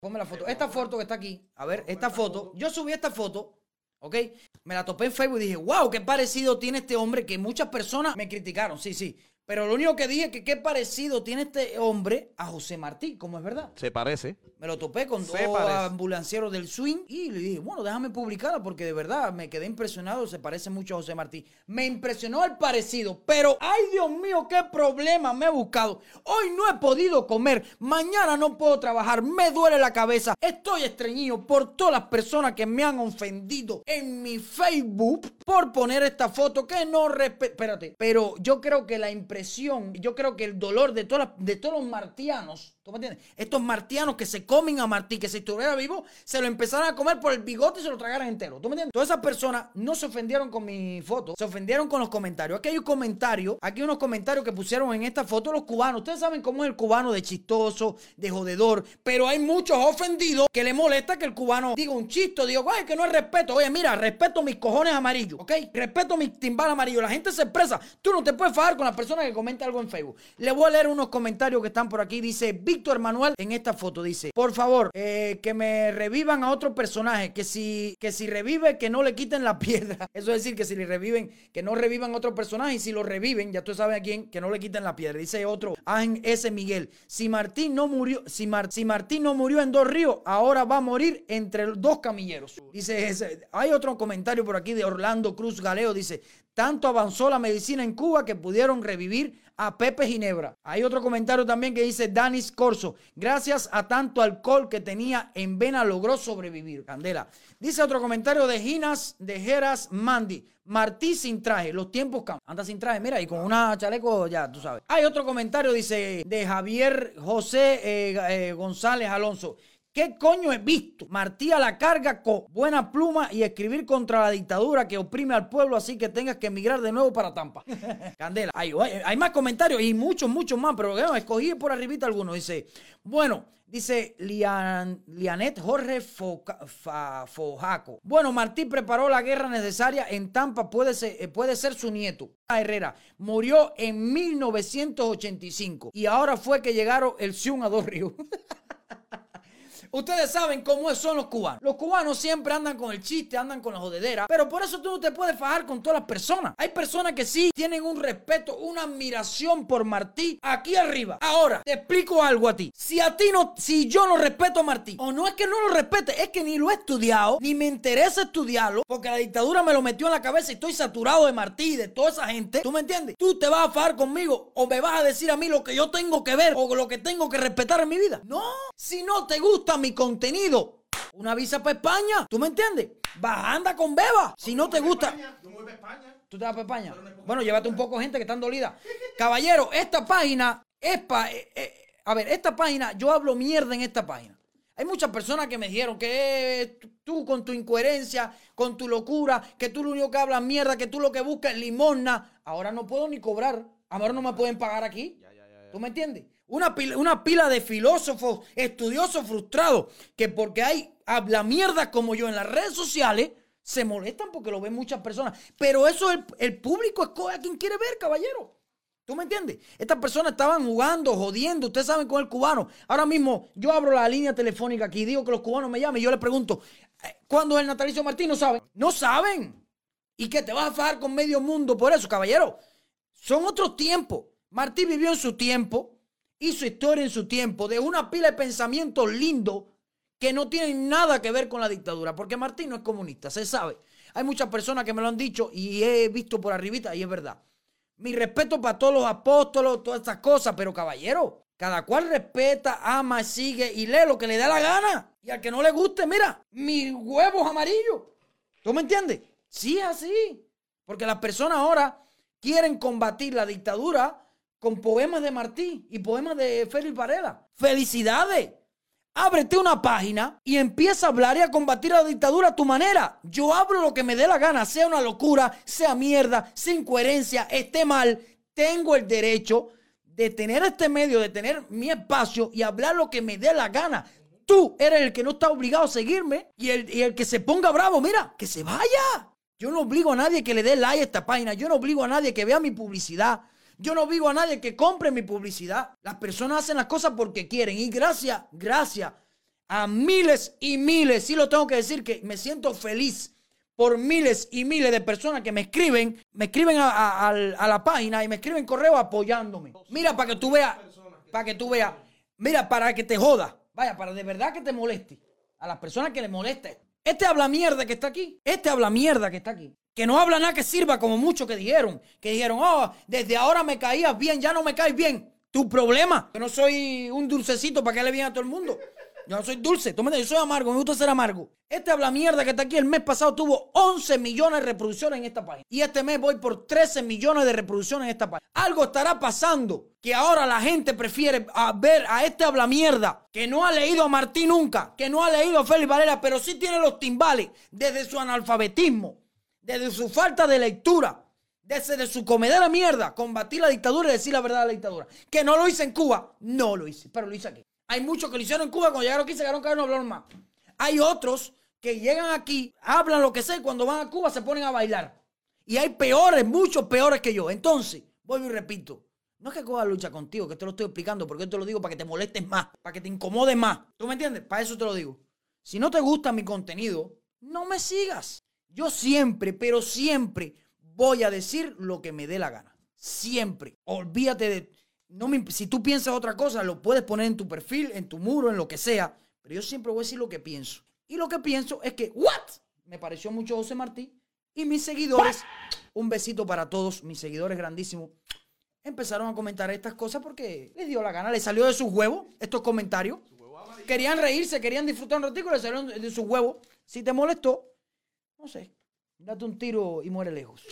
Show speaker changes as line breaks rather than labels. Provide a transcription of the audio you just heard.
Ponme la foto. Esta foto que está aquí. A ver, esta foto. Yo subí esta foto. ¿Ok? Me la topé en Facebook y dije, wow, qué parecido tiene este hombre que muchas personas me criticaron. Sí, sí. Pero lo único que dije es que qué parecido tiene este hombre a José Martí, como es verdad.
Se parece.
Me lo topé con dos ambulancieros del swing y le dije, bueno, déjame publicarla porque de verdad me quedé impresionado, se parece mucho a José Martí. Me impresionó el parecido, pero ay Dios mío, qué problema me he buscado. Hoy no he podido comer, mañana no puedo trabajar, me duele la cabeza, estoy estreñido por todas las personas que me han ofendido en mi Facebook por poner esta foto que no respeto. Espérate, pero yo creo que la impresión, yo creo que el dolor de, todas de todos los martianos, ¿tú me entiendes? Estos martianos que se comen a Martí, que si estuviera vivo, se lo empezaran a comer por el bigote y se lo tragaran entero. ¿Tú me entiendes? Todas esas personas no se ofendieron con mi foto, se ofendieron con los comentarios. Aquí hay un comentario, aquí hay unos comentarios que pusieron en esta foto los cubanos. Ustedes saben cómo es el cubano de chistoso, de jodedor, pero hay muchos ofendidos que le molesta que el cubano diga un chiste, digo, ay, que no es respeto. Oye, mira, respeto mis cojones amarillos, ¿ok? Respeto mis timbal amarillos. La gente se expresa. Tú no te puedes fajar con la persona que comenta algo en Facebook. Le voy a leer unos comentarios que están por aquí. Dice Víctor Manuel en esta foto. Dice, por favor, eh, que me revivan a otro personaje. Que si, que si revive, que no le quiten la piedra. Eso es decir, que si le reviven, que no revivan a otro personaje. Y si lo reviven, ya tú sabes a quién, que no le quiten la piedra. Dice otro, Ángel S. Miguel. Si Martín no murió, si, Mar- si Martín no murió en dos ríos, ahora va a morir entre dos camilleros. Dice ese. Hay otro comentario por aquí de Orlando Cruz Galeo. Dice, tanto avanzó la medicina en Cuba que pudieron revivir a Pepe Ginebra. Hay otro comentario también que dice Danis Corso. Gracias a tanto alcohol que tenía en vena logró sobrevivir. Candela. Dice otro comentario de Ginas de Geras Mandy. Martí sin traje, los tiempos cambian. Anda sin traje, mira, y con una chaleco ya, tú sabes. Hay otro comentario, dice, de Javier José eh, eh, González Alonso. ¿Qué coño he visto? Martí a la carga con buena pluma y escribir contra la dictadura que oprime al pueblo, así que tengas que emigrar de nuevo para Tampa. Candela, hay, hay- hay más comentarios y muchos, muchos más, pero bueno, escogí por arribita algunos. Dice, bueno, dice Lian, Lianet Jorge Foca- Fa- Fojaco. Bueno, Martí preparó la guerra necesaria en Tampa, puede ser, eh, puede ser su nieto. Herrera murió en 1985 y ahora fue que llegaron el Sion a Dos Ríos. Ustedes saben cómo son los cubanos. Los cubanos siempre andan con el chiste, andan con la jodedera. Pero por eso tú no te puedes fajar con todas las personas. Hay personas que sí tienen un respeto, una admiración por Martí aquí arriba. Ahora, te explico algo a ti. Si a ti no, si yo no respeto a Martí, o no es que no lo respete, es que ni lo he estudiado, ni me interesa estudiarlo, porque la dictadura me lo metió en la cabeza y estoy saturado de Martí y de toda esa gente. ¿Tú me entiendes? Tú te vas a fajar conmigo o me vas a decir a mí lo que yo tengo que ver o lo que tengo que respetar en mi vida. No, si no te gusta mi contenido, una visa para España. ¿Tú me entiendes? Va, anda con beba. Si no te gusta. ¿Tú te vas para España? Bueno, llévate un poco gente que están dolida. Caballero, esta página es para... a ver, esta página, yo hablo mierda en esta página. Hay muchas personas que me dijeron que eh, tú con tu incoherencia, con tu locura, que tú lo único que hablas mierda, que tú lo que buscas es limosna. Ahora no puedo ni cobrar. Ahora no me pueden pagar aquí. ¿Tú me entiendes? Una pila, una pila de filósofos, estudiosos frustrados, que porque hay habla mierda como yo en las redes sociales, se molestan porque lo ven muchas personas. Pero eso el, el público escoge a quien quiere ver, caballero. ¿Tú me entiendes? Estas personas estaban jugando, jodiendo. Ustedes saben con el cubano. Ahora mismo yo abro la línea telefónica aquí y digo que los cubanos me llamen y yo les pregunto, eh, ¿cuándo es el natalicio Martín? No saben. No saben. ¿Y que te vas a fajar con medio mundo por eso, caballero? Son otros tiempos. Martí vivió en su tiempo, hizo historia en su tiempo, de una pila de pensamientos lindos que no tienen nada que ver con la dictadura, porque Martín no es comunista, se sabe. Hay muchas personas que me lo han dicho y he visto por arribita y es verdad. Mi respeto para todos los apóstolos, todas estas cosas, pero caballero, cada cual respeta, ama, sigue y lee lo que le da la gana. Y al que no le guste, mira, mis huevos amarillos. ¿Tú me entiendes? Sí así. Porque las personas ahora quieren combatir la dictadura con poemas de Martí y poemas de Félix Varela. ¡Felicidades! Ábrete una página y empieza a hablar y a combatir la dictadura a tu manera. Yo hablo lo que me dé la gana, sea una locura, sea mierda, sin coherencia, esté mal. Tengo el derecho de tener este medio, de tener mi espacio y hablar lo que me dé la gana. Tú eres el que no está obligado a seguirme y el, y el que se ponga bravo, mira, que se vaya. Yo no obligo a nadie que le dé like a esta página. Yo no obligo a nadie que vea mi publicidad. Yo no obligo a nadie que compre mi publicidad. Las personas hacen las cosas porque quieren. Y gracias, gracias a miles y miles, sí lo tengo que decir, que me siento feliz por miles y miles de personas que me escriben, me escriben a, a la página y me escriben correo apoyándome. Mira, para que tú veas, para que tú veas, mira, para que te joda, vaya, para de verdad que te moleste, a las personas que le moleste. Este habla mierda que está aquí, este habla mierda que está aquí. Que no habla nada que sirva, como muchos que dijeron. Que dijeron, oh, desde ahora me caías bien, ya no me caes bien. Tu problema. Yo no soy un dulcecito para que le bien a todo el mundo. Yo no soy dulce. Tú me yo soy amargo, me gusta ser amargo. Este habla mierda que está aquí el mes pasado tuvo 11 millones de reproducciones en esta página. Y este mes voy por 13 millones de reproducciones en esta página. Algo estará pasando que ahora la gente prefiere ver a este habla mierda que no ha leído a Martín nunca, que no ha leído a Félix Varela, pero sí tiene los timbales desde su analfabetismo desde su falta de lectura, desde su comedera mierda, combatir la dictadura y decir la verdad de la dictadura. Que no lo hice en Cuba, no lo hice, pero lo hice aquí. Hay muchos que lo hicieron en Cuba, cuando llegaron aquí se quedaron no hablaron más. Hay otros que llegan aquí, hablan lo que sé, cuando van a Cuba se ponen a bailar. Y hay peores, muchos peores que yo. Entonces, vuelvo y repito, no es que Cuba lucha contigo, que te lo estoy explicando, porque yo te lo digo para que te molestes más, para que te incomodes más. ¿Tú me entiendes? Para eso te lo digo. Si no te gusta mi contenido, no me sigas. Yo siempre, pero siempre voy a decir lo que me dé la gana. Siempre. Olvídate de... No me, si tú piensas otra cosa, lo puedes poner en tu perfil, en tu muro, en lo que sea. Pero yo siempre voy a decir lo que pienso. Y lo que pienso es que, ¿what? Me pareció mucho José Martí. Y mis seguidores, un besito para todos, mis seguidores grandísimos, empezaron a comentar estas cosas porque les dio la gana, les salió de sus huevos estos comentarios. Querían reírse, querían disfrutar un ratito, les salieron de sus huevos. Si te molestó, no sé, date un tiro y muere lejos.